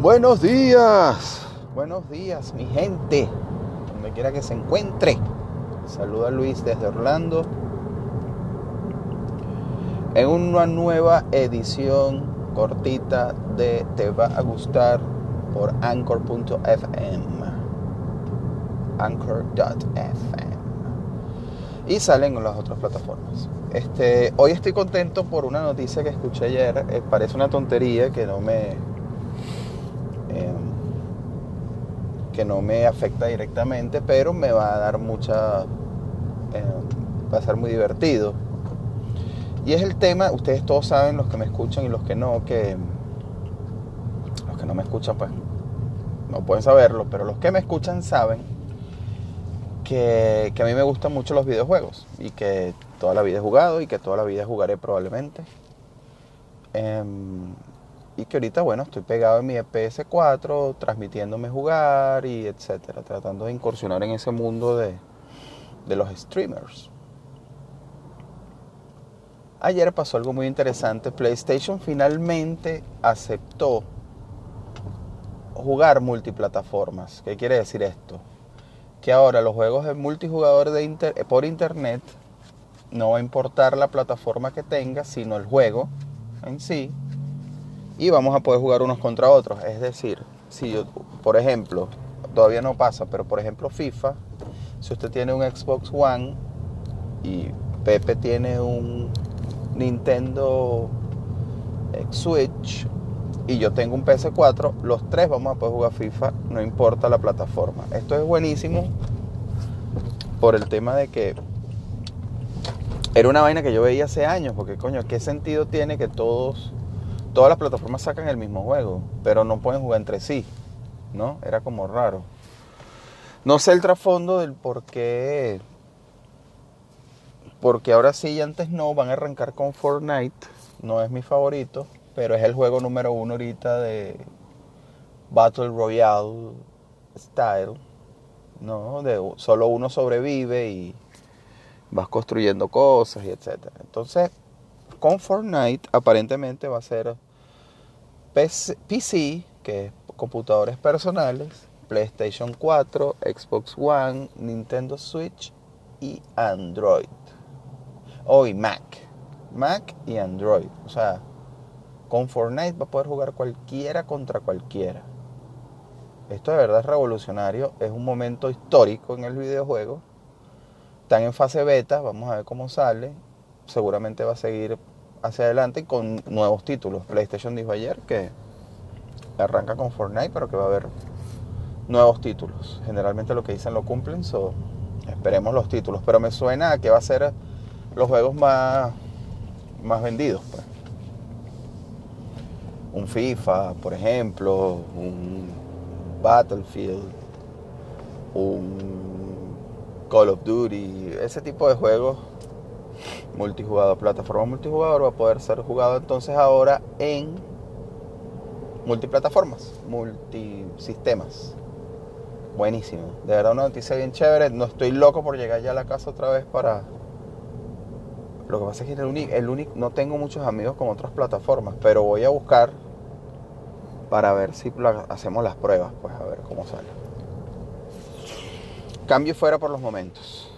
Buenos días, buenos días mi gente, donde quiera que se encuentre. Saluda Luis desde Orlando en una nueva edición cortita de Te va a gustar por anchor.fm. Anchor.fm. Y salen en las otras plataformas. Este, hoy estoy contento por una noticia que escuché ayer. Eh, parece una tontería que no me que no me afecta directamente, pero me va a dar mucha, eh, va a ser muy divertido. Y es el tema, ustedes todos saben, los que me escuchan y los que no, que los que no me escuchan pues no pueden saberlo, pero los que me escuchan saben que, a mí me gustan mucho los videojuegos y que toda la vida he jugado y que toda la vida jugaré probablemente. Em, y que ahorita, bueno, estoy pegado en mi EPS4, transmitiéndome jugar y etcétera, tratando de incursionar en ese mundo de, de los streamers. Ayer pasó algo muy interesante. PlayStation finalmente aceptó jugar multiplataformas. ¿Qué quiere decir esto? Que ahora los juegos de multijugador de por internet no va a importar la plataforma que tenga, sino el juego en sí y vamos a poder jugar unos contra otros. Es decir, si yo, por ejemplo, todavía no pasa, pero por ejemplo FIFA, si usted tiene un Xbox One y Pepe tiene un Nintendo Switch y yo tengo un PS4, los tres vamos a poder jugar FIFA, no importa la plataforma. Esto es buenísimo por el tema de que era una vaina que yo veía hace años, porque coño, ¿qué sentido tiene que todos todas las plataformas sacan el mismo juego, pero no pueden jugar entre sí, ¿no? Era como raro. No sé el trasfondo del por qué, porque ahora sí y antes no, van a arrancar con Fortnite, no es mi favorito, pero es el juego número uno ahorita de Battle Royale Style, ¿no? De solo uno sobrevive y vas construyendo cosas y etcétera. Entonces, con Fortnite aparentemente va a ser PC, que es computadores personales, PlayStation 4, Xbox One, Nintendo Switch y Android. Hoy Mac. Mac y Android. O sea, con Fortnite va a poder jugar cualquiera contra cualquiera. Esto de verdad es revolucionario, es un momento histórico en el videojuego. Están en fase beta, vamos a ver cómo sale seguramente va a seguir hacia adelante con nuevos títulos. PlayStation dijo ayer que arranca con Fortnite, pero que va a haber nuevos títulos. Generalmente lo que dicen lo cumplen, so esperemos los títulos. Pero me suena a que va a ser los juegos más, más vendidos. Pues. Un FIFA, por ejemplo, un Battlefield, un Call of Duty, ese tipo de juegos multijugador, plataforma multijugador va a poder ser jugado entonces ahora en multiplataformas, multisistemas. Buenísimo, de verdad una noticia bien chévere. No estoy loco por llegar ya a la casa otra vez para. Lo que pasa es que el único, el único, no tengo muchos amigos con otras plataformas, pero voy a buscar para ver si hacemos las pruebas, pues a ver cómo sale. Cambio fuera por los momentos.